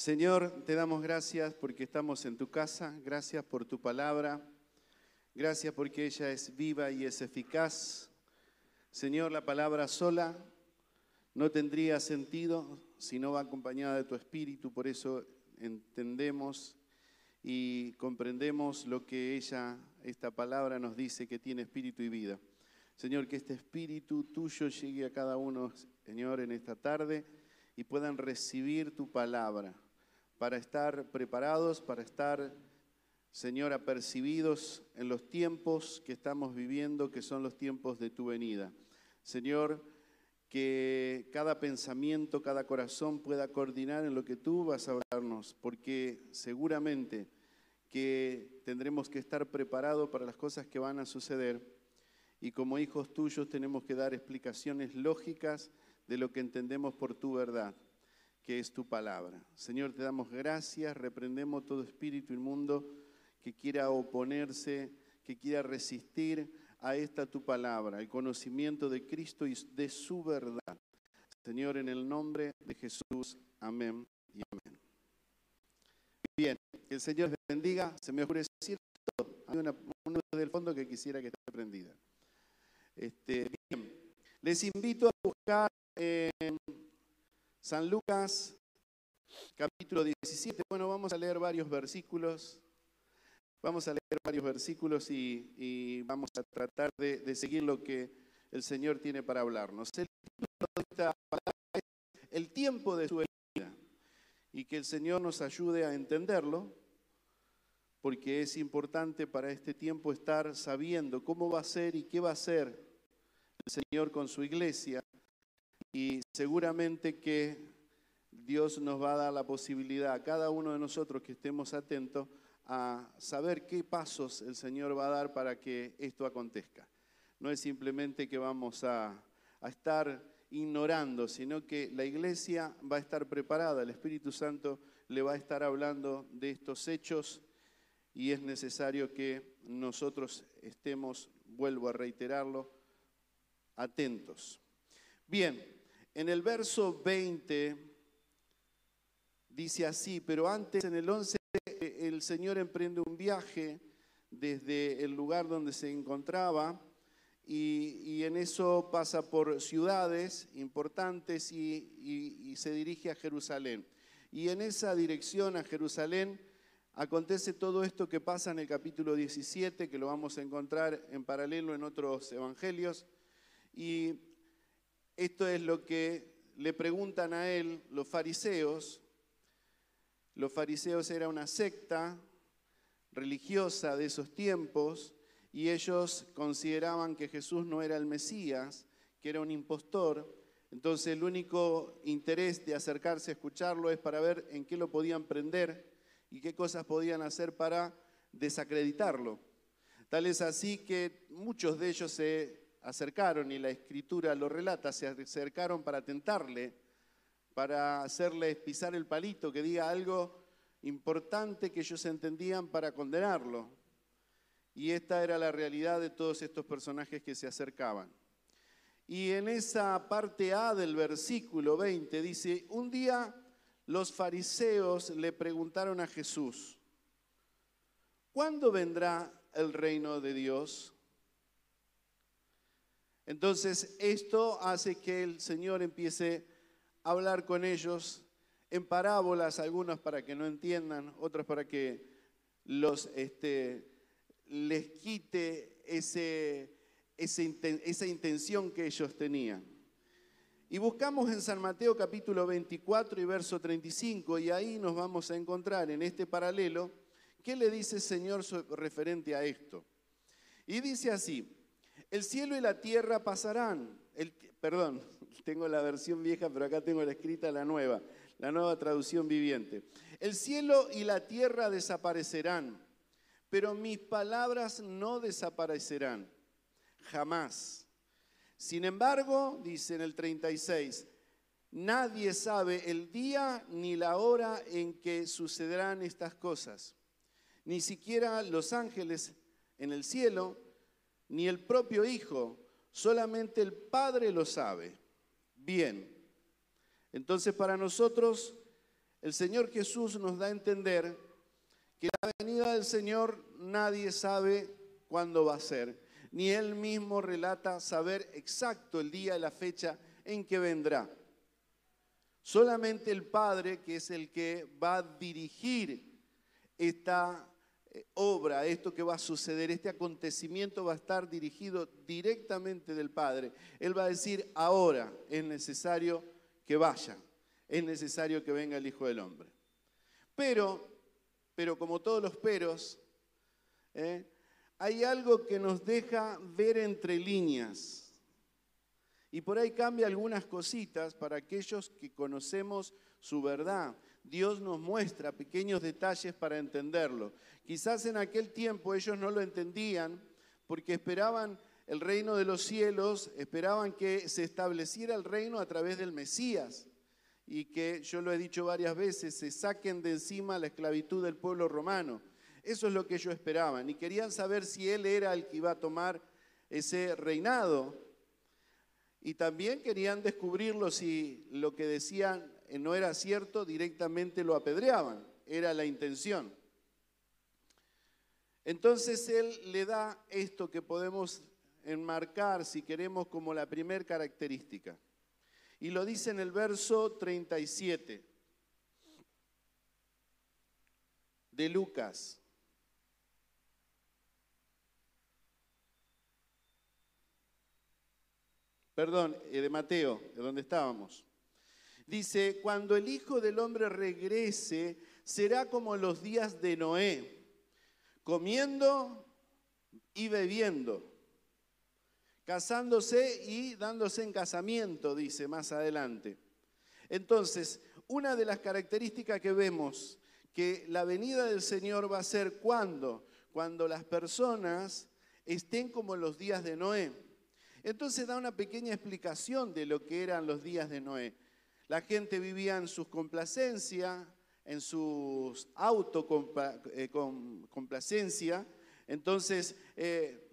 Señor, te damos gracias porque estamos en tu casa, gracias por tu palabra, gracias porque ella es viva y es eficaz. Señor, la palabra sola no tendría sentido si no va acompañada de tu espíritu, por eso entendemos y comprendemos lo que ella, esta palabra nos dice que tiene espíritu y vida. Señor, que este espíritu tuyo llegue a cada uno, Señor, en esta tarde y puedan recibir tu palabra para estar preparados, para estar, Señor, apercibidos en los tiempos que estamos viviendo, que son los tiempos de tu venida. Señor, que cada pensamiento, cada corazón pueda coordinar en lo que tú vas a hablarnos, porque seguramente que tendremos que estar preparados para las cosas que van a suceder y como hijos tuyos tenemos que dar explicaciones lógicas de lo que entendemos por tu verdad, que es tu palabra. Señor, te damos gracias, reprendemos todo espíritu inmundo que quiera oponerse, que quiera resistir a esta tu palabra, el conocimiento de Cristo y de su verdad. Señor, en el nombre de Jesús, amén y amén. Bien, que el Señor les bendiga. Se me ocurre decir todo. Hay una, una del fondo que quisiera que esté prendida. Este, bien, les invito a buscar en San Lucas, capítulo 17. Bueno, vamos a leer varios versículos. Vamos a leer varios versículos y, vamos a tratar de, seguir lo que el Señor tiene para hablarnos. El, el tiempo de su vida y que el Señor nos ayude a entenderlo, porque es importante para este tiempo estar sabiendo cómo va a ser y qué va a hacer el Señor con su iglesia y seguramente que Dios nos va a dar la posibilidad a cada uno de nosotros que estemos atentos a saber qué pasos el Señor va a dar para que esto acontezca. No es simplemente que vamos a, estar ignorando, sino que la iglesia va a estar preparada, el Espíritu Santo le va a estar hablando de estos hechos y es necesario que nosotros estemos, vuelvo a reiterarlo, atentos. Bien, en el verso 20 dice así, pero antes en el 11 el Señor emprende un viaje desde el lugar donde se encontraba y, en eso pasa por ciudades importantes y, se dirige a Jerusalén. Y en esa dirección a Jerusalén acontece todo esto que pasa en el capítulo 17, que lo vamos a encontrar en paralelo en otros evangelios. Y esto es lo que le preguntan a él los fariseos los fariseos era una secta religiosa de esos tiempos y ellos consideraban que Jesús no era el Mesías, que era un impostor. Entonces el único interés de acercarse a escucharlo es para ver en qué lo podían prender y qué cosas podían hacer para desacreditarlo. Tal es así que muchos de ellos se acercaron, y la escritura lo relata, se acercaron para tentarle para hacerles pisar el palito, que diga algo importante que ellos entendían para condenarlo. Y esta era la realidad de todos estos personajes que se acercaban. Y en esa parte A del versículo 20 dice, un día los fariseos le preguntaron a Jesús, ¿cuándo vendrá el reino de Dios? Entonces esto hace que el Señor empiece hablar con ellos en parábolas, algunos para que no entiendan, otros para que este, les quite esa intención que ellos tenían. Y buscamos en San Mateo capítulo 24 y verso 35 y ahí nos vamos a encontrar en este paralelo qué le dice el Señor referente a esto. Y dice así, el cielo y la tierra pasarán, el, perdón, tengo la versión vieja, pero acá tengo la escrita la nueva, la nueva traducción viviente. El cielo y la tierra desaparecerán, pero mis palabras no desaparecerán, jamás. Sin embargo, dice en el 36, nadie sabe el día ni la hora en que sucederán estas cosas, ni siquiera los ángeles en el cielo, ni el propio Hijo, solamente el Padre lo sabe. Bien, entonces para nosotros el Señor Jesús nos da a entender que la venida del Señor nadie sabe cuándo va a ser, ni Él mismo relata saber exacto el día y la fecha en que vendrá. Solamente el Padre, que es el que va a dirigir esta obra, esto que va a suceder, este acontecimiento va a estar dirigido directamente del Padre. Él va a decir, ahora es necesario que vaya, es necesario que venga el Hijo del Hombre. Pero, pero como todos los peros, ¿eh? hay algo que nos deja ver entre líneas. Y por ahí cambia algunas cositas para aquellos que conocemos su verdad. Dios nos muestra pequeños detalles para entenderlo. Quizás en aquel tiempo ellos no lo entendían porque esperaban el reino de los cielos, esperaban que se estableciera el reino a través del Mesías y que, yo lo he dicho varias veces, se saquen de encima la esclavitud del pueblo romano. Eso es lo que ellos esperaban y querían saber si él era el que iba a tomar ese reinado. Y también querían descubrirlo si lo que decían no era cierto, directamente lo apedreaban. Era la intención. Entonces él le da esto que podemos enmarcar, si queremos, como la primera característica. Y lo dice en el verso 37 de Lucas. Perdón, eh, de Mateo, de donde estábamos. Dice, cuando el Hijo del Hombre regrese, será como los días de Noé, comiendo y bebiendo, casándose y dándose en casamiento, dice más adelante. Entonces, una de las características que vemos que la venida del Señor va a ser cuando, cuando las personas estén como los días de Noé. Entonces da una pequeña explicación de lo que eran los días de Noé. La gente vivía en sus complacencias, en sus autocomplacencia, eh, entonces eh,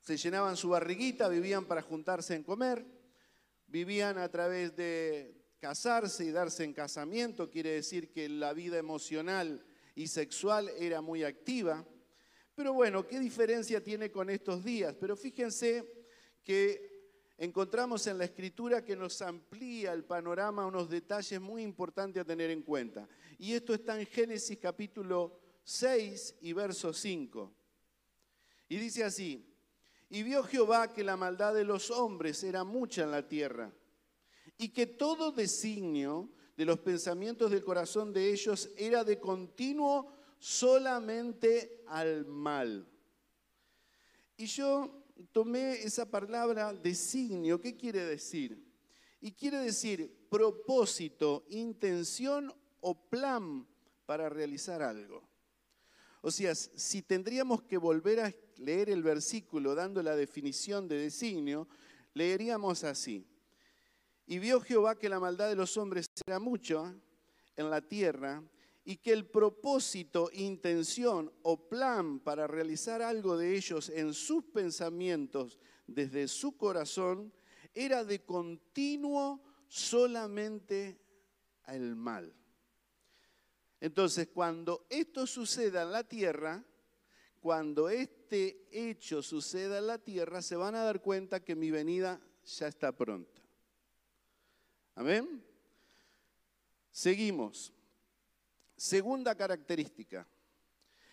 se llenaban su barriguita, vivían para juntarse en comer, vivían a través de casarse y darse en casamiento, quiere decir que la vida emocional y sexual era muy activa. Pero bueno, ¿qué diferencia tiene con estos días? Pero fíjense que encontramos en la escritura que nos amplía el panorama unos detalles muy importantes a tener en cuenta. Y esto está en Génesis capítulo 6 y verso 5. Y dice así, y vio Jehová que la maldad de los hombres era mucha en la tierra, y que todo designio de los pensamientos del corazón de ellos era de continuo solamente al mal. Y yo tomé esa palabra designio. ¿Qué quiere decir? Y quiere decir propósito, intención o plan para realizar algo. O sea, si tendríamos que volver a leer el versículo dando la definición de designio, leeríamos así. Y vio Jehová que la maldad de los hombres era mucho en la tierra y que el propósito, intención o plan para realizar algo de ellos en sus pensamientos desde su corazón era de continuo solamente al mal. Entonces, cuando esto suceda en la tierra, cuando este hecho suceda en la tierra, se van a dar cuenta que mi venida ya está pronta. Amén. Seguimos. Segunda característica.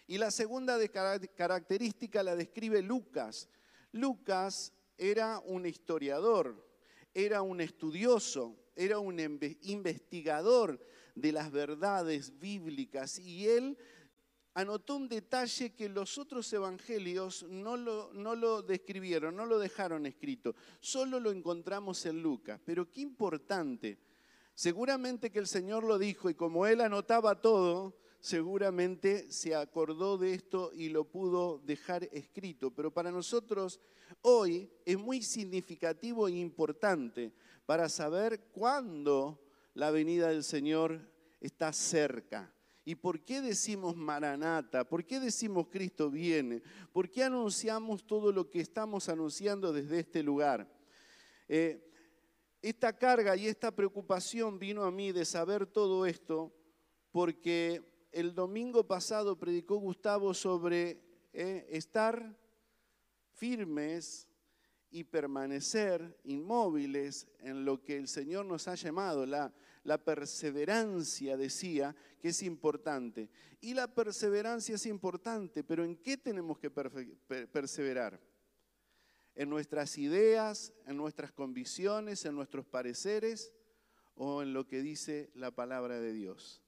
Y la segunda característica la describe Lucas. Lucas era un historiador, era un estudioso, era un investigador de las verdades bíblicas y él anotó un detalle que los otros evangelios no lo, no lo describieron, no lo dejaron escrito, solo lo encontramos en Lucas. Pero qué importante Seguramente que el Señor lo dijo y como él anotaba todo, seguramente se acordó de esto y lo pudo dejar escrito. Pero para nosotros hoy es muy significativo e importante para saber cuándo la venida del Señor está cerca. ¿Y por qué decimos Maranata? ¿Por qué decimos Cristo viene? ¿Por qué anunciamos todo lo que estamos anunciando desde este lugar? Eh, esta carga y esta preocupación vino a mí de saber todo esto porque el domingo pasado predicó Gustavo sobre eh, estar firmes y permanecer inmóviles en lo que el Señor nos ha llamado. La, la perseverancia, decía, que es importante. Y la perseverancia es importante, pero ¿en qué tenemos que perseverar? ¿En nuestras ideas, en nuestras convicciones, en nuestros pareceres o en lo que dice la palabra de Dios?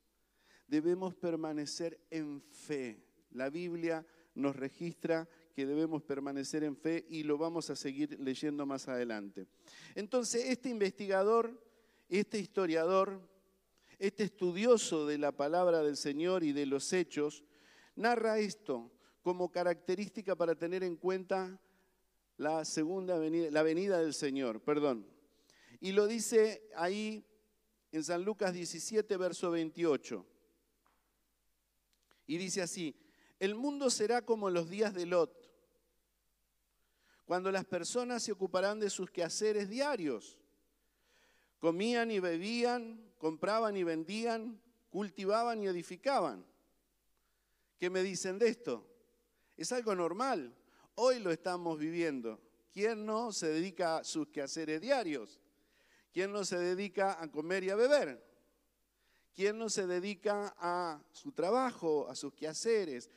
Debemos permanecer en fe. La Biblia nos registra que debemos permanecer en fe y lo vamos a seguir leyendo más adelante. Entonces, este investigador, este historiador, este estudioso de la palabra del Señor y de los hechos, narra esto como característica para tener en cuenta la segunda venida, la venida del Señor, perdón. Y lo dice ahí en San Lucas 17, verso 28. Y dice así, el mundo será como los días de Lot cuando las personas se ocuparán de sus quehaceres diarios. Comían y bebían, compraban y vendían, cultivaban y edificaban. ¿Qué me dicen de esto? Es algo normal. Hoy lo estamos viviendo. ¿Quién no se dedica a sus quehaceres diarios? ¿Quién no se dedica a comer y a beber? ¿Quién no se dedica a su trabajo, a sus quehaceres?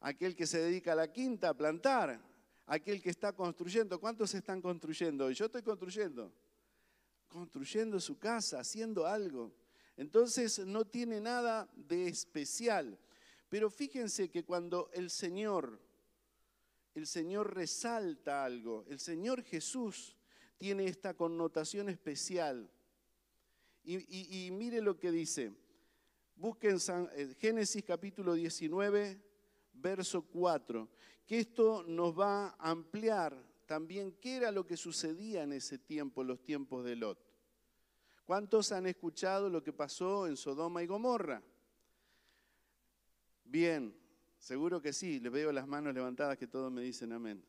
Aquel que se dedica a la quinta, a plantar, aquel que está construyendo. ¿Cuántos están construyendo? Yo estoy construyendo. Construyendo su casa, haciendo algo. Entonces no tiene nada de especial. Pero fíjense que cuando el Señor, el Señor resalta algo, el Señor Jesús tiene esta connotación especial. Y, mire lo que dice. Busquen eh, Génesis capítulo 19, verso 4 que esto nos va a ampliar también qué era lo que sucedía en ese tiempo, los tiempos de Lot. ¿Cuántos han escuchado lo que pasó en Sodoma y Gomorra? Bien, seguro que sí, les veo las manos levantadas que todos me dicen amén.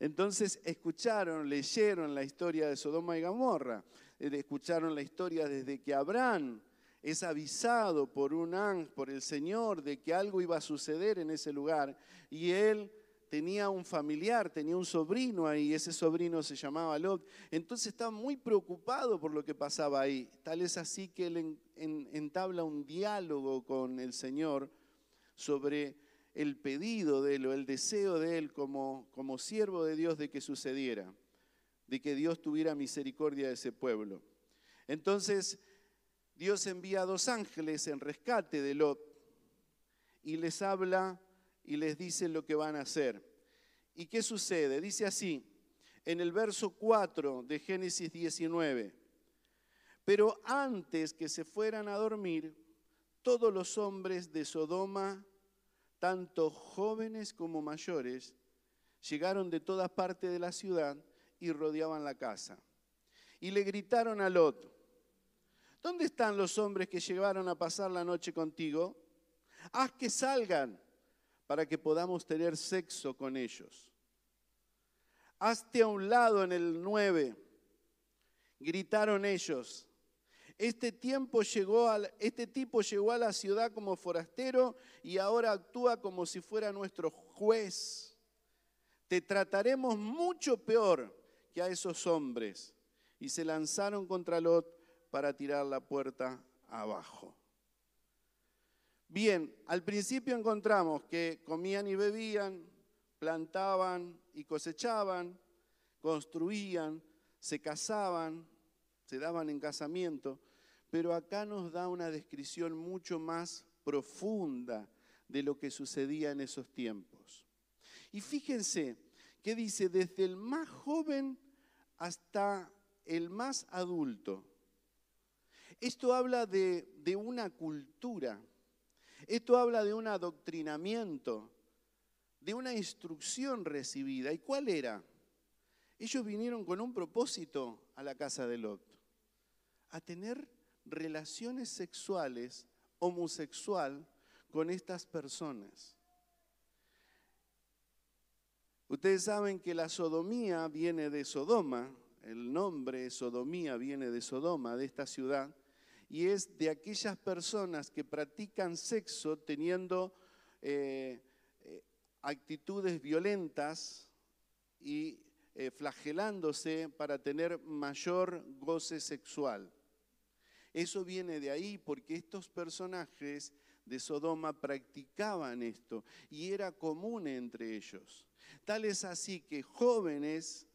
Entonces escucharon, leyeron la historia de Sodoma y Gomorra, eh, escucharon la historia desde que Abraham es avisado por un ángel, por el Señor, de que algo iba a suceder en ese lugar. Y él tenía un familiar, tenía un sobrino ahí, ese sobrino se llamaba Lot. Entonces estaba muy preocupado por lo que pasaba ahí. Tal es así que él entabla un diálogo con el Señor sobre el pedido de él o el deseo de él como, como siervo de Dios de que sucediera, de que Dios tuviera misericordia de ese pueblo. Entonces, Dios envía a dos ángeles en rescate de Lot y les habla y les dice lo que van a hacer. ¿Y qué sucede? Dice así, en el verso 4 de Génesis 19, pero antes que se fueran a dormir, todos los hombres de Sodoma, tanto jóvenes como mayores, llegaron de todas partes de la ciudad y rodeaban la casa. Y le gritaron a Lot, ¿Dónde están los hombres que llegaron a pasar la noche contigo? Haz que salgan para que podamos tener sexo con ellos. Hazte a un lado en el 9. Gritaron ellos. Este, tiempo llegó este tipo llegó a la ciudad como forastero y ahora actúa como si fuera nuestro juez. Te trataremos mucho peor que a esos hombres. Y se lanzaron contra Lot para tirar la puerta abajo. Bien, al principio encontramos que comían y bebían, plantaban y cosechaban, construían, se casaban, se daban en casamiento, pero acá nos da una descripción mucho más profunda de lo que sucedía en esos tiempos. Y fíjense que dice, desde el más joven hasta el más adulto, esto habla de, una cultura, esto habla de un adoctrinamiento, de una instrucción recibida. ¿Y cuál era? Ellos vinieron con un propósito a la casa de Lot, a tener relaciones sexuales homosexual con estas personas. Ustedes saben que la sodomía viene de Sodoma, el nombre sodomía viene de Sodoma, de esta ciudad, y es de aquellas personas que practican sexo teniendo eh, eh, actitudes violentas y eh, flagelándose para tener mayor goce sexual. Eso viene de ahí porque estos personajes de Sodoma practicaban esto y era común entre ellos. Tal es así que jóvenes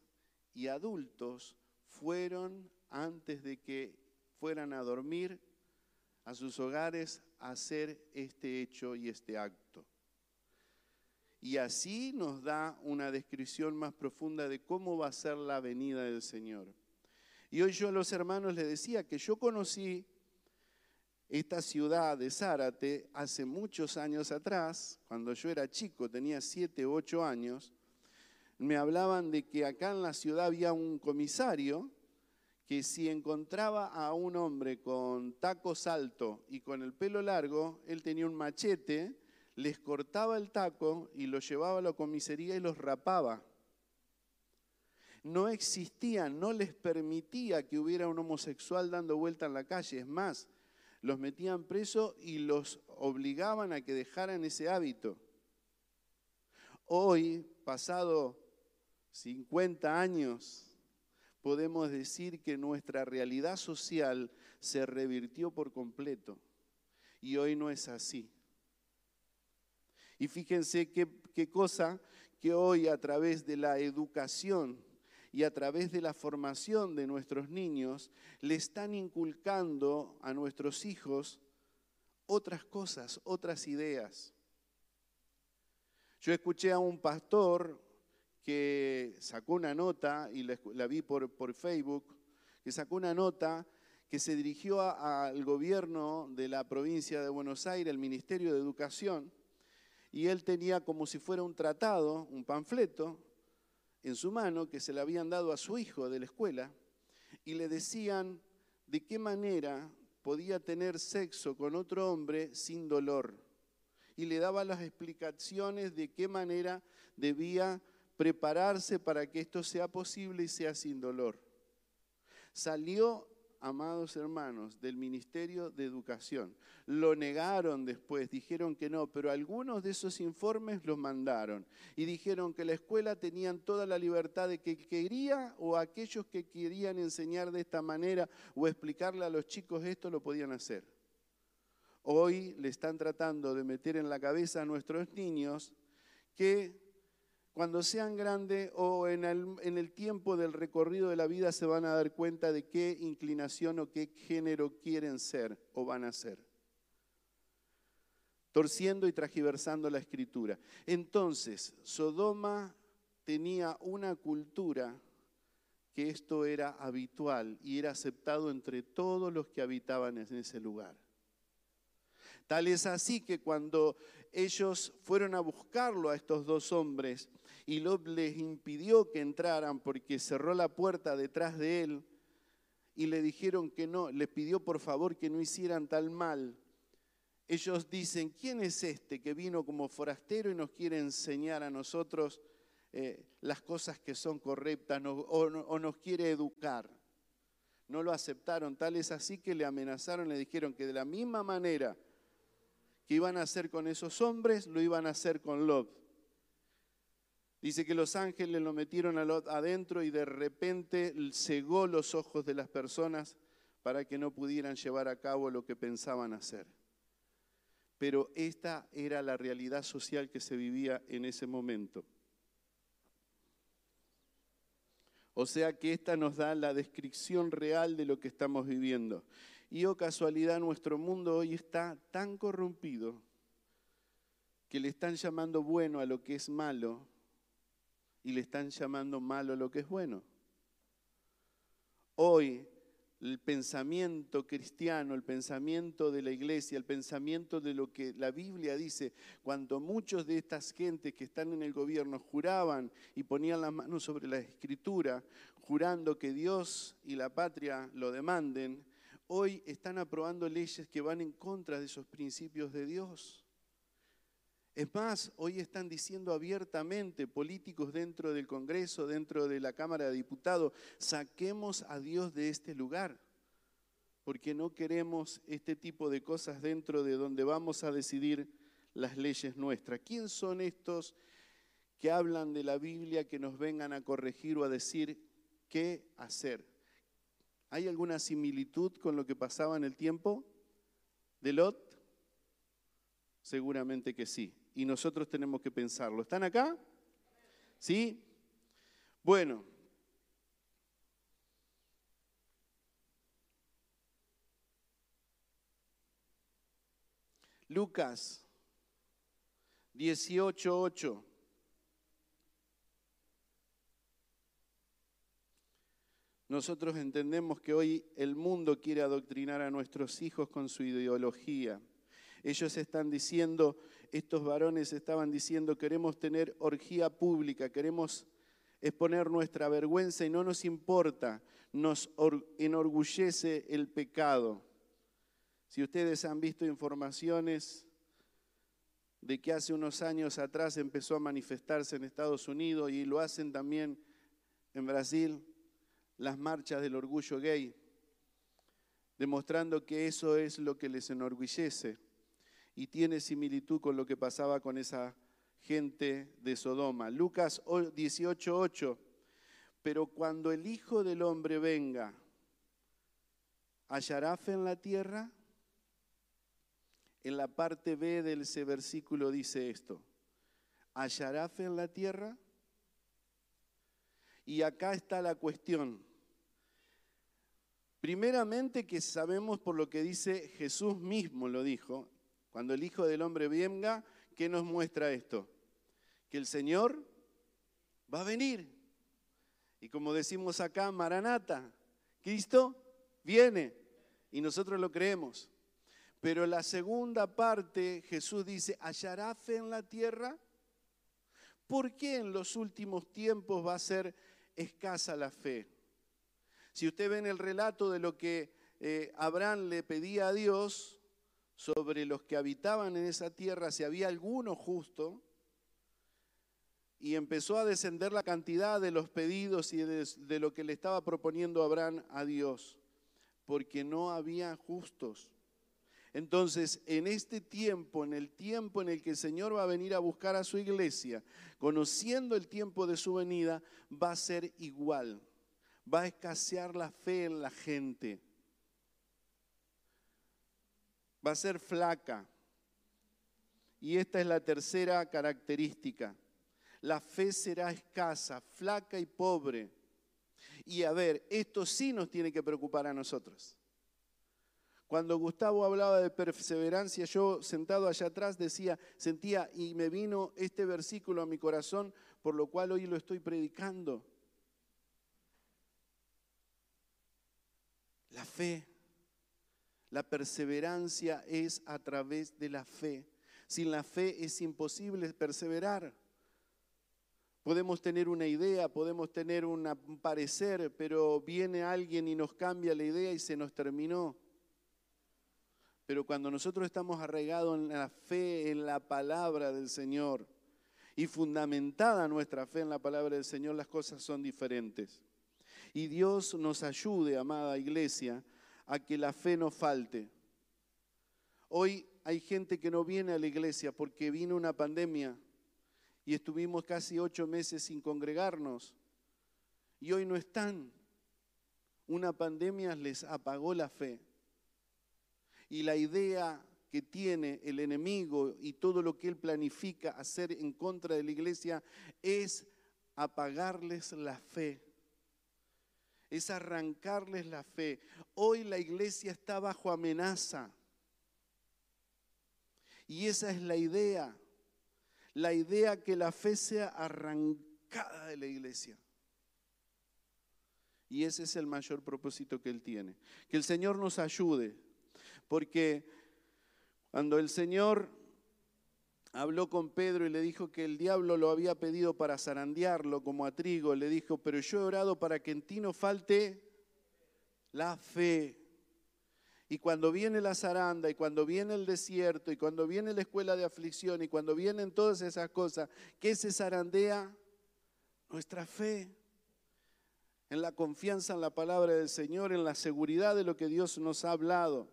y adultos fueron antes de que fueran a dormir a sus hogares a hacer este hecho y este acto. Y así nos da una descripción más profunda de cómo va a ser la venida del Señor. Y hoy yo a los hermanos les decía que yo conocí esta ciudad de Zárate hace muchos años atrás, cuando yo era chico, tenía siete u ocho años, me hablaban de que acá en la ciudad había un comisario que si encontraba a un hombre con tacos alto y con el pelo largo, él tenía un machete, les cortaba el taco y lo llevaba a la comisaría y los rapaba. No existía, no les permitía que hubiera un homosexual dando vuelta en la calle. Es más, los metían presos y los obligaban a que dejaran ese hábito. Hoy, pasado 50 años, podemos decir que nuestra realidad social se revirtió por completo. Y hoy no es así. Y fíjense qué, qué cosa que hoy a través de la educación y a través de la formación de nuestros niños le están inculcando a nuestros hijos otras cosas, otras ideas. Yo escuché a un pastor que sacó una nota, y la, vi por, por, Facebook, que sacó una nota que se dirigió al gobierno de la provincia de Buenos Aires, el Ministerio de Educación, y él tenía como si fuera un tratado, un panfleto, en su mano que se le habían dado a su hijo de la escuela, y le decían de qué manera podía tener sexo con otro hombre sin dolor. Y le daba las explicaciones de qué manera debía prepararse para que esto sea posible y sea sin dolor. Salió, amados hermanos, del Ministerio de Educación. Lo negaron después, dijeron que no, pero algunos de esos informes los mandaron y dijeron que la escuela tenían toda la libertad de que quería o aquellos que querían enseñar de esta manera o explicarle a los chicos esto lo podían hacer. Hoy le están tratando de meter en la cabeza a nuestros niños que cuando sean grandes o en el, tiempo del recorrido de la vida se van a dar cuenta de qué inclinación o qué género quieren ser o van a ser. Torciendo y tragiversando la escritura. Entonces, Sodoma tenía una cultura que esto era habitual y era aceptado entre todos los que habitaban en ese lugar. Tal es así que cuando ellos fueron a buscarlo a estos dos hombres y Lot les impidió que entraran porque cerró la puerta detrás de él y le dijeron que no, les pidió por favor que no hicieran tal mal. Ellos dicen, ¿quién es este que vino como forastero y nos quiere enseñar a nosotros eh, las cosas que son correctas o, nos quiere educar? No lo aceptaron, tal es así que le amenazaron, le dijeron que de la misma manera que iban a hacer con esos hombres, lo iban a hacer con Lot. Dice que los ángeles lo metieron adentro y de repente cegó los ojos de las personas para que no pudieran llevar a cabo lo que pensaban hacer. Pero esta era la realidad social que se vivía en ese momento. O sea que esta nos da la descripción real de lo que estamos viviendo. Y oh casualidad, nuestro mundo hoy está tan corrompido que le están llamando bueno a lo que es malo y le están llamando malo lo que es bueno. Hoy el pensamiento cristiano, el pensamiento de la iglesia, el pensamiento de lo que la Biblia dice, cuando muchos de estas gentes que están en el gobierno juraban y ponían las manos sobre la escritura, jurando que Dios y la patria lo demanden, hoy están aprobando leyes que van en contra de esos principios de Dios. Es más, hoy están diciendo abiertamente políticos dentro del Congreso, dentro de la Cámara de Diputados, saquemos a Dios de este lugar. porque no queremos este tipo de cosas dentro de donde vamos a decidir las leyes nuestras. ¿Quién son estos que hablan de la Biblia que nos vengan a corregir o a decir qué hacer? ¿Hay alguna similitud con lo que pasaba en el tiempo de Lot? Seguramente que sí. Y nosotros tenemos que pensarlo. ¿Están acá? ¿Sí? Bueno, Lucas 18:8. Nosotros entendemos que hoy el mundo quiere adoctrinar a nuestros hijos con su ideología. Ellos están diciendo, estos varones estaban diciendo, queremos tener orgía pública, queremos exponer nuestra vergüenza y no nos importa, nos enorgullece el pecado. Si ustedes han visto informaciones de que hace unos años atrás empezó a manifestarse en Estados Unidos y lo hacen también en Brasil, las marchas del orgullo gay, demostrando que eso es lo que les enorgullece y tiene similitud con lo que pasaba con esa gente de Sodoma. Lucas 18:8, pero cuando el Hijo del Hombre venga, ¿hallará fe en la tierra? En la parte B de ese versículo dice esto, ¿hallará fe en la tierra? Y acá está la cuestión. Primeramente que sabemos por lo que dice Jesús mismo lo dijo, cuando el Hijo del Hombre venga, ¿qué nos muestra esto? Que el Señor va a venir. Y como decimos acá, Maranata, Cristo viene y nosotros lo creemos. Pero la segunda parte, Jesús dice, ¿hallará fe en la tierra? ¿Por qué en los últimos tiempos va a ser escasa la fe? Si usted ve en el relato de lo que eh, Abraham le pedía a Dios sobre los que habitaban en esa tierra, si había alguno justo, y empezó a descender la cantidad de los pedidos y de, lo que le estaba proponiendo Abraham a Dios, porque no había justos. Entonces, en este tiempo, en el tiempo en el que el Señor va a venir a buscar a su iglesia, conociendo el tiempo de su venida, va a ser igual. Va a escasear la fe en la gente. Va a ser flaca. Y esta es la tercera característica. La fe será escasa, flaca y pobre. Y a ver, esto sí nos tiene que preocupar a nosotros. Cuando Gustavo hablaba de perseverancia, yo sentado allá atrás decía, sentía y me vino este versículo a mi corazón, por lo cual hoy lo estoy predicando. La fe, la perseverancia es a través de la fe. Sin la fe es imposible perseverar. Podemos tener una idea, podemos tener un parecer, pero viene alguien y nos cambia la idea y se nos terminó. Pero cuando nosotros estamos arraigados en la fe, en la palabra del Señor, y fundamentada nuestra fe en la palabra del Señor, las cosas son diferentes. Y Dios nos ayude, amada iglesia, a que la fe no falte. Hoy hay gente que no viene a la iglesia porque vino una pandemia y estuvimos casi ocho meses sin congregarnos. Y hoy no están. Una pandemia les apagó la fe y la idea que tiene el enemigo y todo lo que él planifica hacer en contra de la iglesia es apagarles la fe, es arrancarles la fe. Hoy la iglesia está bajo amenaza. Y esa es la idea, la idea que la fe sea arrancada de la iglesia. Y ese es el mayor propósito que Él tiene. Que el Señor nos ayude porque cuando el Señor habló con Pedro y le dijo que el diablo lo había pedido para zarandearlo como a trigo, le dijo, pero yo he orado para que en ti no falte la fe. Y cuando viene la zaranda, y cuando viene el desierto, y cuando viene la escuela de aflicción, y cuando vienen todas esas cosas, ¿qué se zarandea? Nuestra fe. en la confianza en la palabra del Señor, en la seguridad de lo que Dios nos ha hablado.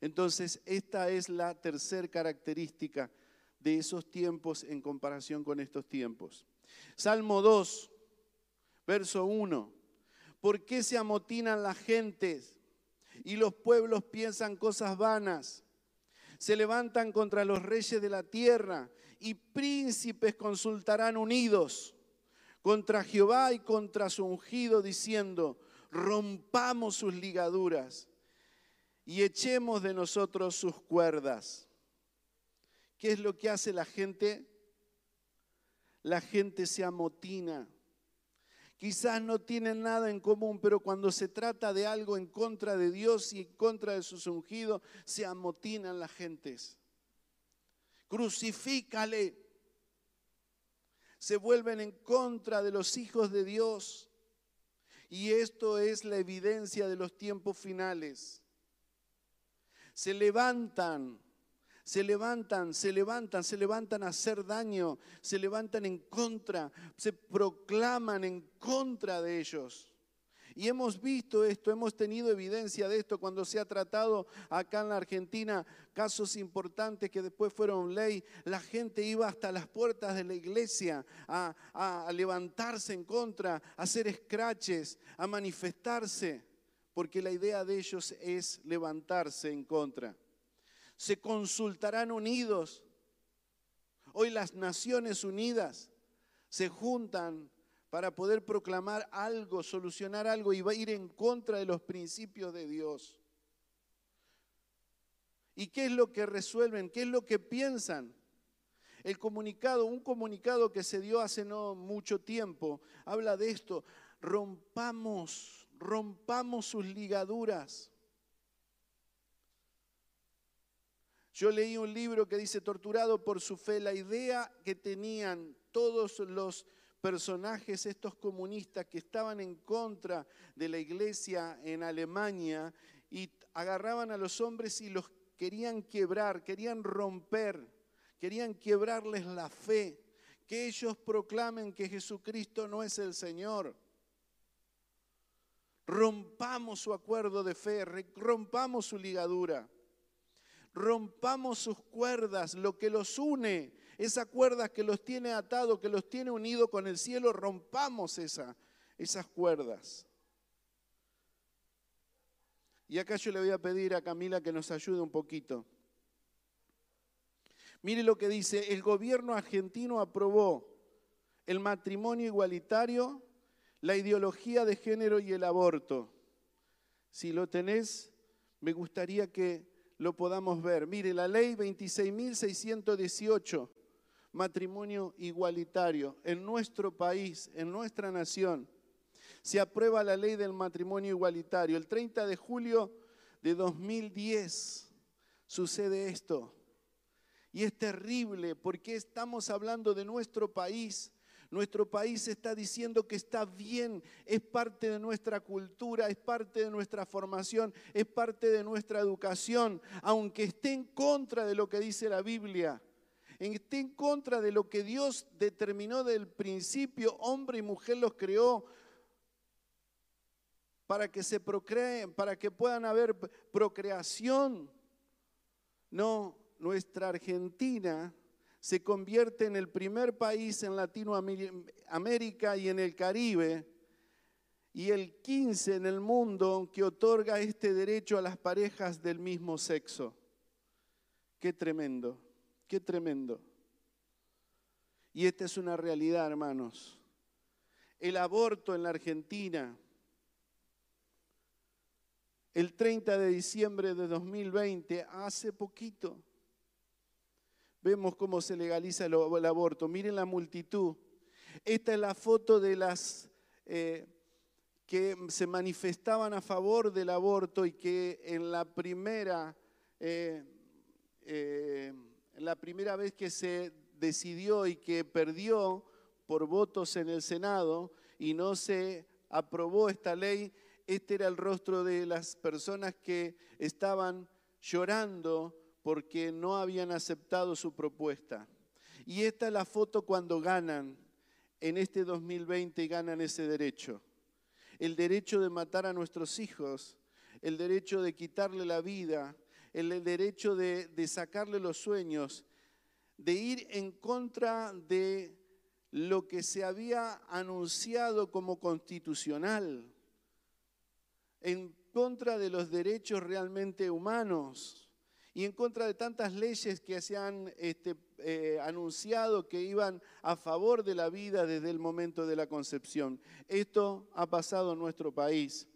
Entonces, esta es la tercera característica de esos tiempos en comparación con estos tiempos. Salmo 2, verso 1. ¿Por qué se amotinan las gentes y los pueblos piensan cosas vanas? Se levantan contra los reyes de la tierra y príncipes consultarán unidos contra Jehová y contra su ungido, diciendo, rompamos sus ligaduras y echemos de nosotros sus cuerdas. ¿Qué es lo que hace la gente? La gente se amotina. Quizás no tienen nada en común, pero cuando se trata de algo en contra de Dios y en contra de sus ungidos, se amotinan las gentes. Crucifícale. Se vuelven en contra de los hijos de Dios. Y esto es la evidencia de los tiempos finales se levantan, se levantan, se levantan, se levantan a hacer daño, se levantan en contra, se proclaman en contra de ellos. Y hemos visto esto, hemos tenido evidencia de esto cuando se ha tratado acá en la Argentina casos importantes que después fueron ley. La gente iba hasta las puertas de la iglesia a, a levantarse en contra, a hacer escraches, a manifestarse porque la idea de ellos es levantarse en contra. Se consultarán unidos. Hoy las Naciones Unidas se juntan para poder proclamar algo, solucionar algo y va a ir en contra de los principios de Dios. ¿Y qué es lo que resuelven? ¿Qué es lo que piensan? El comunicado, un comunicado que se dio hace no mucho tiempo, habla de esto. Rompamos rompamos sus ligaduras. Yo leí un libro que dice, torturado por su fe, la idea que tenían todos los personajes, estos comunistas que estaban en contra de la iglesia en Alemania y agarraban a los hombres y los querían quebrar, querían romper, querían quebrarles la fe, que ellos proclamen que Jesucristo no es el Señor. Rompamos su acuerdo de fe, rompamos su ligadura, rompamos sus cuerdas, lo que los une, esa cuerda que los tiene atados, que los tiene unidos con el cielo, rompamos esa, esas cuerdas. Y acá yo le voy a pedir a Camila que nos ayude un poquito. Mire lo que dice, el gobierno argentino aprobó el matrimonio igualitario la ideología de género y el aborto. Si lo tenés, me gustaría que lo podamos ver. Mire, la ley 26.618, matrimonio igualitario, en nuestro país, en nuestra nación, se aprueba la ley del matrimonio igualitario. El 30 de julio de 2010 sucede esto. Y es terrible porque estamos hablando de nuestro país nuestro país está diciendo que está bien, es parte de nuestra cultura, es parte de nuestra formación, es parte de nuestra educación, aunque esté en contra de lo que dice la Biblia, esté en contra de lo que Dios determinó del principio, hombre y mujer los creó para que se procreen, para que puedan haber procreación. No, nuestra Argentina se convierte en el primer país en Latinoamérica y en el Caribe y el 15 en el mundo que otorga este derecho a las parejas del mismo sexo. Qué tremendo, qué tremendo. Y esta es una realidad, hermanos. El aborto en la Argentina, el 30 de diciembre de 2020, hace poquito, vemos cómo se legaliza el, aborto. Miren la multitud. Esta es la foto de las eh, que se manifestaban a favor del aborto y que en la primera, eh, eh, la primera vez que se decidió y que perdió por votos en el Senado y no se aprobó esta ley, este era el rostro de las personas que estaban llorando porque no habían aceptado su propuesta. Y esta es la foto cuando ganan en este 2020 y ganan ese derecho. el derecho de matar a nuestros hijos, el derecho de quitarle la vida, el derecho de, de sacarle los sueños, de ir en contra de lo que se había anunciado como constitucional, en contra de los derechos realmente humanos y en contra de tantas leyes que se han este, eh, anunciado que iban a favor de la vida desde el momento de la concepción. Esto ha pasado en nuestro país.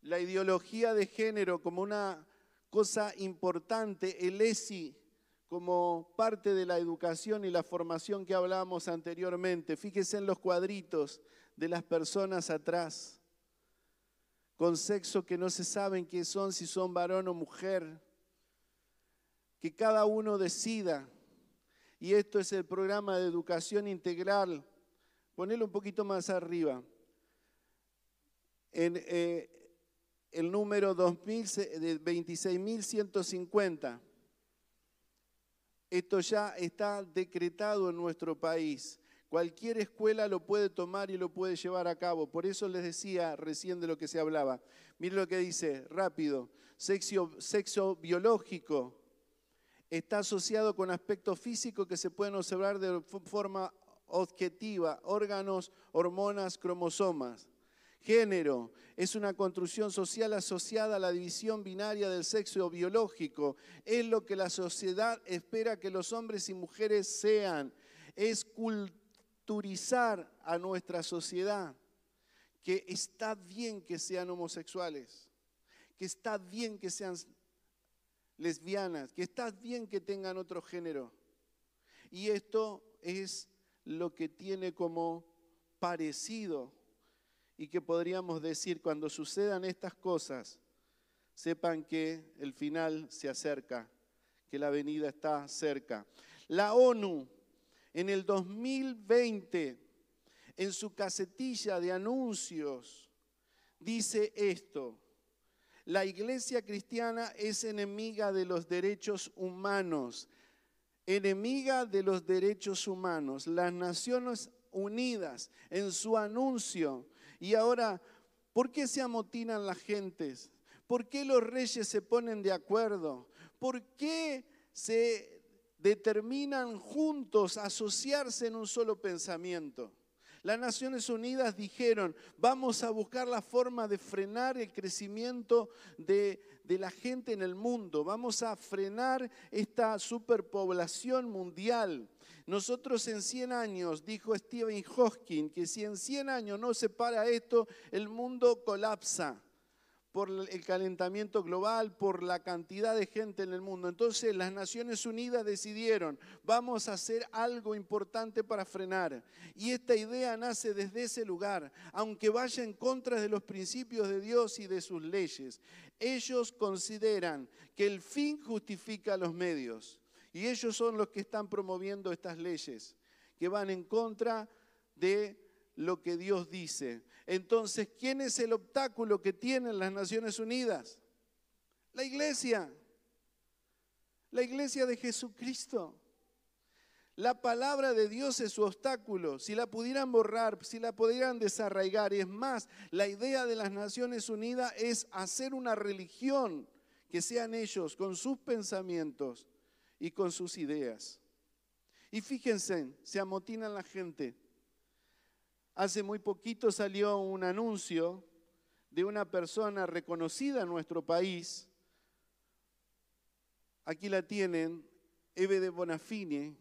La ideología de género como una cosa importante, el ESI como parte de la educación y la formación que hablábamos anteriormente. Fíjese en los cuadritos de las personas atrás, con sexo que no se saben qué son, si son varón o mujer. Que cada uno decida. Y esto es el programa de educación integral. Ponelo un poquito más arriba. En eh, el número 26.150 esto ya está decretado en nuestro país. Cualquier escuela lo puede tomar y lo puede llevar a cabo. Por eso les decía recién de lo que se hablaba. Miren lo que dice, rápido. Sexo, sexo biológico está asociado con aspectos físicos que se pueden observar de forma objetiva, órganos, hormonas, cromosomas. Género es una construcción social asociada a la división binaria del sexo biológico. Es lo que la sociedad espera que los hombres y mujeres sean. Es a nuestra sociedad que está bien que sean homosexuales, que está bien que sean lesbianas, que está bien que tengan otro género. Y esto es lo que tiene como parecido y que podríamos decir cuando sucedan estas cosas, sepan que el final se acerca, que la venida está cerca. La ONU en el 2020, en su casetilla de anuncios, dice esto. La iglesia cristiana es enemiga de los derechos humanos, enemiga de los derechos humanos. Las Naciones Unidas en su anuncio y ahora, ¿por qué se amotinan las gentes? ¿Por qué los reyes se ponen de acuerdo? ¿Por qué se determinan juntos asociarse en un solo pensamiento? Las Naciones Unidas dijeron, vamos a buscar la forma de frenar el crecimiento de, de, la gente en el mundo, vamos a frenar esta superpoblación mundial. Nosotros en 100 años, dijo Stephen Hawking, que si en 100 años no se para esto, el mundo colapsa por el calentamiento global, por la cantidad de gente en el mundo. Entonces las Naciones Unidas decidieron, vamos a hacer algo importante para frenar. Y esta idea nace desde ese lugar, aunque vaya en contra de los principios de Dios y de sus leyes. Ellos consideran que el fin justifica los medios. Y ellos son los que están promoviendo estas leyes, que van en contra de lo que Dios dice. Entonces, ¿quién es el obstáculo que tienen las Naciones Unidas? La iglesia. La iglesia de Jesucristo. La palabra de Dios es su obstáculo. Si la pudieran borrar, si la pudieran desarraigar. Es más, la idea de las Naciones Unidas es hacer una religión que sean ellos con sus pensamientos y con sus ideas. Y fíjense, se amotinan la gente. Hace muy poquito salió un anuncio de una persona reconocida en nuestro país. Aquí la tienen, Eve de Bonafini,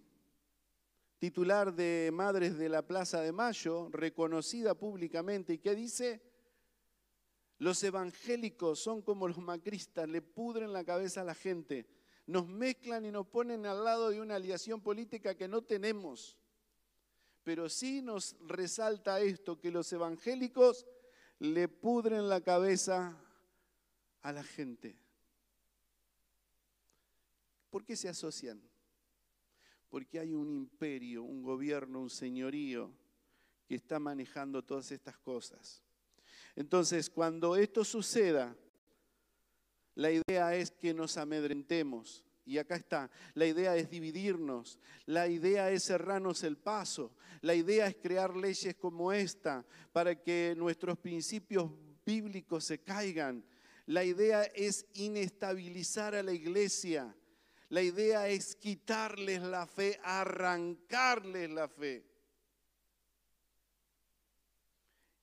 titular de Madres de la Plaza de Mayo, reconocida públicamente, y que dice, los evangélicos son como los macristas, le pudren la cabeza a la gente nos mezclan y nos ponen al lado de una aliación política que no tenemos. Pero sí nos resalta esto, que los evangélicos le pudren la cabeza a la gente. ¿Por qué se asocian? Porque hay un imperio, un gobierno, un señorío que está manejando todas estas cosas. Entonces, cuando esto suceda, la idea es que nos amedrentemos Y acá está, la idea es dividirnos, la idea es cerrarnos el paso, la idea es crear leyes como esta para que nuestros principios bíblicos se caigan. La idea es inestabilizar a la iglesia. La idea es quitarles la fe, arrancarles la fe.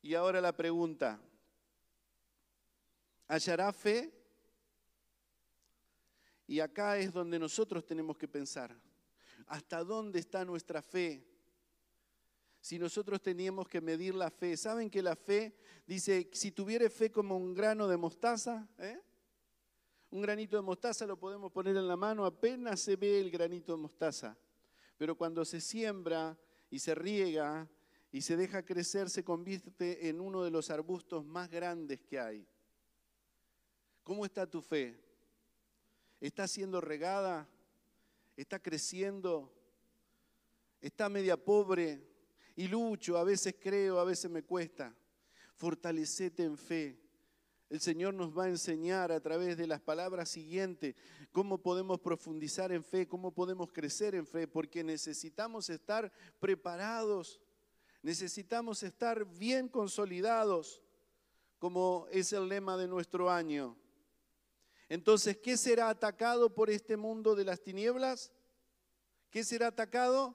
Y ahora la pregunta, ¿hallará fe? Y acá es donde nosotros tenemos que pensar, ¿hasta dónde está nuestra fe? Si nosotros teníamos que medir la fe, ¿saben que la fe dice, si tuviera fe como un grano de mostaza, ¿eh? un granito de mostaza lo podemos poner en la mano, apenas se ve el granito de mostaza, pero cuando se siembra y se riega y se deja crecer, se convierte en uno de los arbustos más grandes que hay. ¿Cómo está tu fe? ¿Está siendo regada? ¿Está creciendo? ¿Está media pobre? Y lucho, a veces creo, a veces me cuesta. Fortalecete en fe. El Señor nos va a enseñar a través de las palabras siguientes cómo podemos profundizar en fe, cómo podemos crecer en fe, porque necesitamos estar preparados, necesitamos estar bien consolidados, como es el lema de nuestro año. Entonces, ¿qué será atacado por este mundo de las tinieblas? ¿Qué será atacado?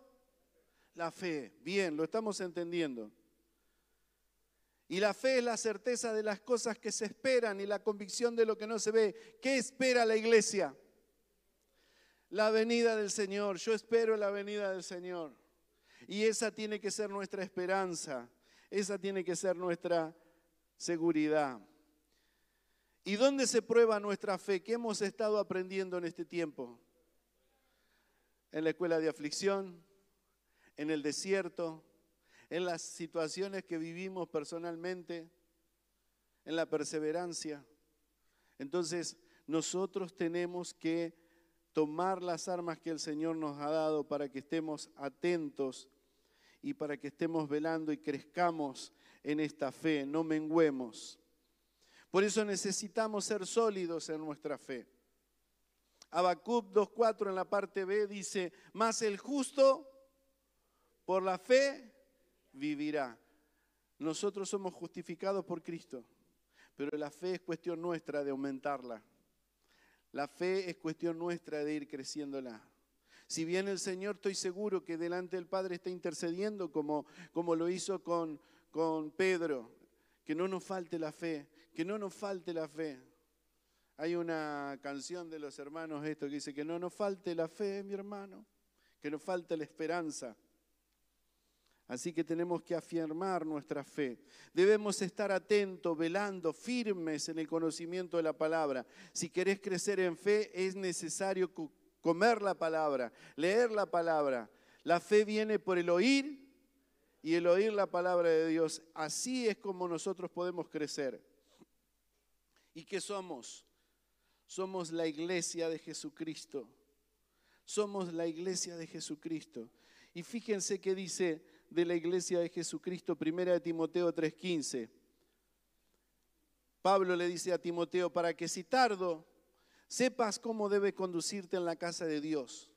La fe. Bien, lo estamos entendiendo. Y la fe es la certeza de las cosas que se esperan y la convicción de lo que no se ve. ¿Qué espera la iglesia? La venida del Señor. Yo espero la venida del Señor. Y esa tiene que ser nuestra esperanza. Esa tiene que ser nuestra seguridad. ¿Y dónde se prueba nuestra fe? ¿Qué hemos estado aprendiendo en este tiempo? En la escuela de aflicción, en el desierto, en las situaciones que vivimos personalmente, en la perseverancia. Entonces, nosotros tenemos que tomar las armas que el Señor nos ha dado para que estemos atentos y para que estemos velando y crezcamos en esta fe, no menguemos. Por eso necesitamos ser sólidos en nuestra fe. Habacuc 2.4 en la parte B dice, más el justo por la fe vivirá. Nosotros somos justificados por Cristo, pero la fe es cuestión nuestra de aumentarla. La fe es cuestión nuestra de ir creciéndola. Si bien el Señor estoy seguro que delante del Padre está intercediendo como, como lo hizo con, con Pedro, que no nos falte la fe, que no nos falte la fe. Hay una canción de los hermanos esto que dice que no nos falte la fe, mi hermano, que nos falte la esperanza. Así que tenemos que afirmar nuestra fe. Debemos estar atentos, velando, firmes en el conocimiento de la palabra. Si querés crecer en fe, es necesario comer la palabra, leer la palabra. La fe viene por el oír y el oír la palabra de Dios. Así es como nosotros podemos crecer. ¿Y qué somos? Somos la iglesia de Jesucristo. Somos la iglesia de Jesucristo. Y fíjense que dice de la iglesia de Jesucristo, primera de Timoteo 3:15. Pablo le dice a Timoteo, para que si tardo, sepas cómo debe conducirte en la casa de Dios,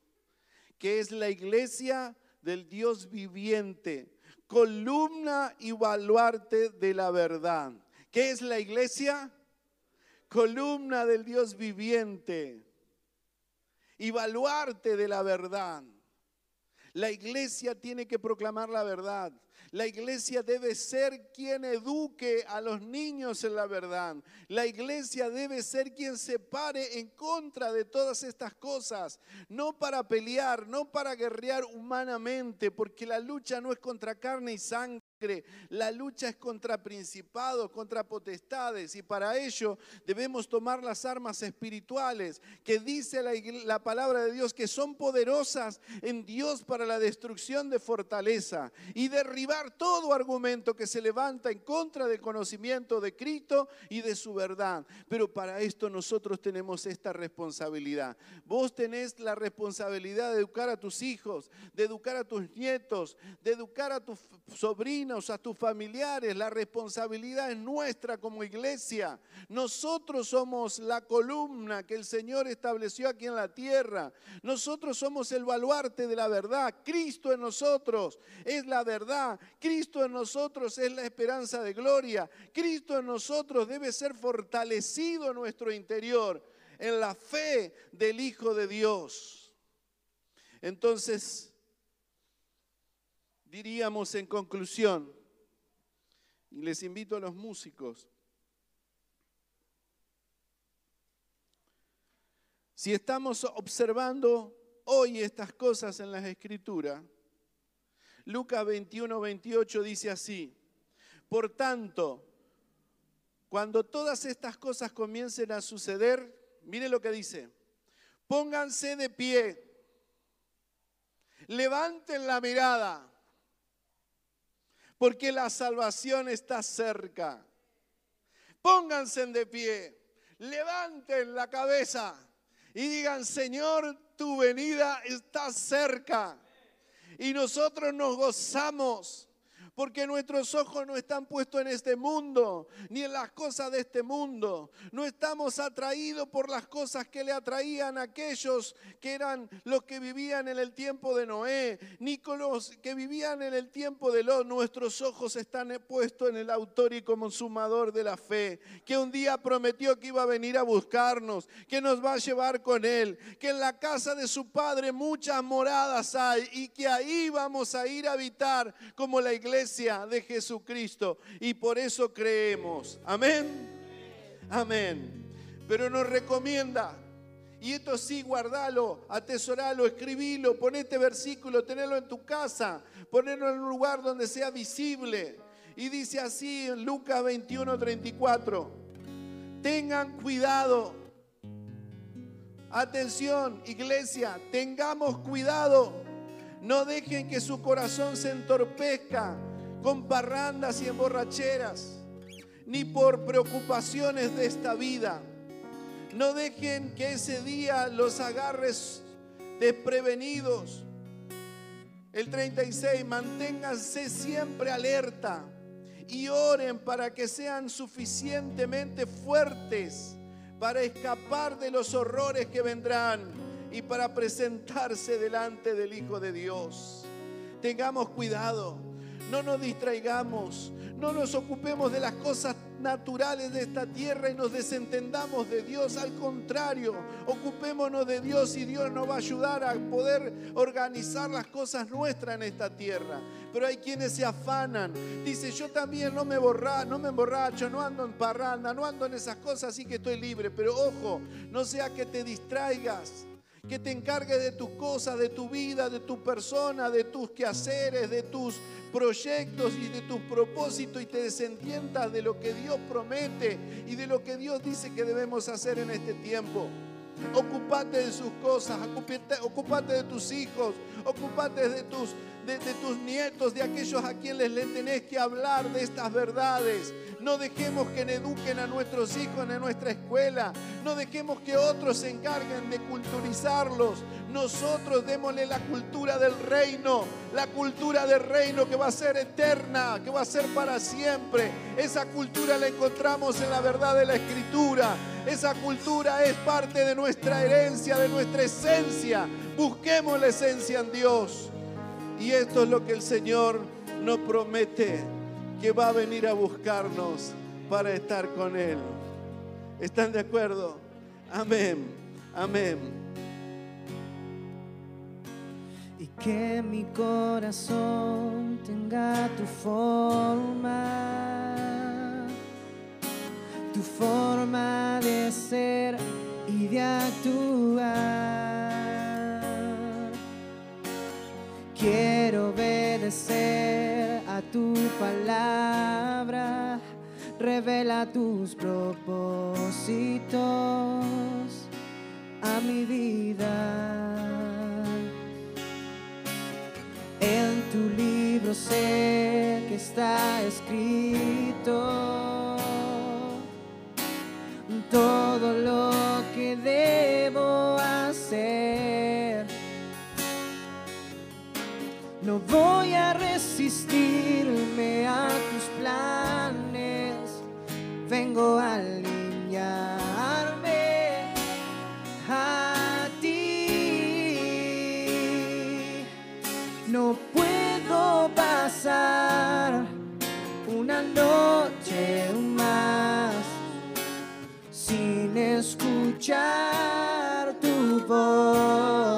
que es la iglesia del Dios viviente, columna y baluarte de la verdad. ¿Qué es la iglesia? Columna del Dios viviente y baluarte de la verdad. La iglesia tiene que proclamar la verdad. La iglesia debe ser quien eduque a los niños en la verdad. La iglesia debe ser quien se pare en contra de todas estas cosas. No para pelear, no para guerrear humanamente, porque la lucha no es contra carne y sangre la lucha es contra principados, contra potestades y para ello debemos tomar las armas espirituales que dice la, la, palabra de Dios que son poderosas en Dios para la destrucción de fortaleza y derribar todo argumento que se levanta en contra del conocimiento de Cristo y de su verdad. Pero para esto nosotros tenemos esta responsabilidad. Vos tenés la responsabilidad de educar a tus hijos, de educar a tus nietos, de educar a tus sobrinos a tus familiares. La responsabilidad es nuestra como iglesia. Nosotros somos la columna que el Señor estableció aquí en la tierra. Nosotros somos el baluarte de la verdad. Cristo en nosotros es la verdad. Cristo en nosotros es la esperanza de gloria. Cristo en nosotros debe ser fortalecido en nuestro interior en la fe del Hijo de Dios. Entonces, diríamos en conclusión, y les invito a los músicos, si estamos observando hoy estas cosas en las escrituras, Lucas 21, 28 dice así, por tanto, cuando todas estas cosas comiencen a suceder, mire lo que dice, pónganse de pie, levanten la mirada porque la salvación está cerca. Pónganse de pie, levanten la cabeza y digan, Señor, tu venida está cerca. Y nosotros nos gozamos porque nuestros ojos no están puestos en este mundo, ni en las cosas de este mundo. No estamos atraídos por las cosas que le atraían a aquellos que eran los que vivían en el tiempo de Noé, ni con los que vivían en el tiempo de Lot. Nuestros ojos están puestos en el autor y consumador de la fe, que un día prometió que iba a venir a buscarnos, que nos va a llevar con él, que en la casa de su padre muchas moradas hay y que ahí vamos a ir a habitar como la iglesia de Jesucristo y por eso creemos. Amén. Amén. Pero nos recomienda, y esto sí, guardalo, atesoralo, escribilo, pon este versículo, tenerlo en tu casa, ponerlo en un lugar donde sea visible. Y dice así en Lucas 21, 34, tengan cuidado. Atención, iglesia, tengamos cuidado. No dejen que su corazón se entorpezca con parrandas y emborracheras, ni por preocupaciones de esta vida. No dejen que ese día los agarres desprevenidos. El 36, manténganse siempre alerta y oren para que sean suficientemente fuertes para escapar de los horrores que vendrán y para presentarse delante del Hijo de Dios. Tengamos cuidado no nos distraigamos, no nos ocupemos de las cosas naturales de esta tierra y nos desentendamos de Dios. Al contrario, ocupémonos de Dios y Dios nos va a ayudar a poder organizar las cosas nuestras en esta tierra. Pero hay quienes se afanan. Dice, yo también no me borra, no me emborracho, no ando en parranda, no ando en esas cosas, así que estoy libre. Pero ojo, no sea que te distraigas que te encargue de tus cosas, de tu vida, de tu persona, de tus quehaceres, de tus proyectos y de tus propósitos y te desentiendas de lo que Dios promete y de lo que Dios dice que debemos hacer en este tiempo. Ocupate de sus cosas, ocupate, de tus hijos, ocupate de tus, de, tus nietos, de aquellos a quienes le tenés que hablar de estas verdades. No dejemos que eduquen a nuestros hijos en nuestra escuela. No dejemos que otros se encarguen de culturizarlos. Nosotros démosle la cultura del reino, la cultura del reino que va a ser eterna, que va a ser para siempre. Esa cultura la encontramos en la verdad de la escritura. Esa cultura es parte de nuestra herencia, de nuestra esencia. Busquemos la esencia en Dios. Y esto es lo que el Señor nos promete que va a venir a buscarnos para estar con Él. ¿Están de acuerdo? Amén, amén. Y que mi corazón tenga tu forma, tu forma de ser y de actuar. Obedecer a tu palabra, revela tus propósitos a mi vida. En tu libro sé que está escrito todo lo que debo hacer. No voy a resistirme a tus planes, vengo a alinearme a ti. No puedo pasar una noche más sin escuchar tu voz.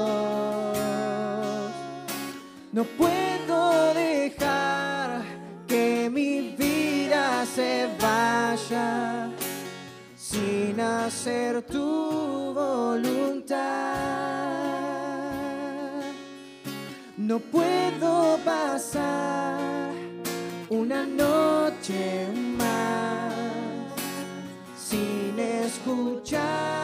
se vaya sin hacer tu voluntad. No puedo pasar una noche más sin escuchar.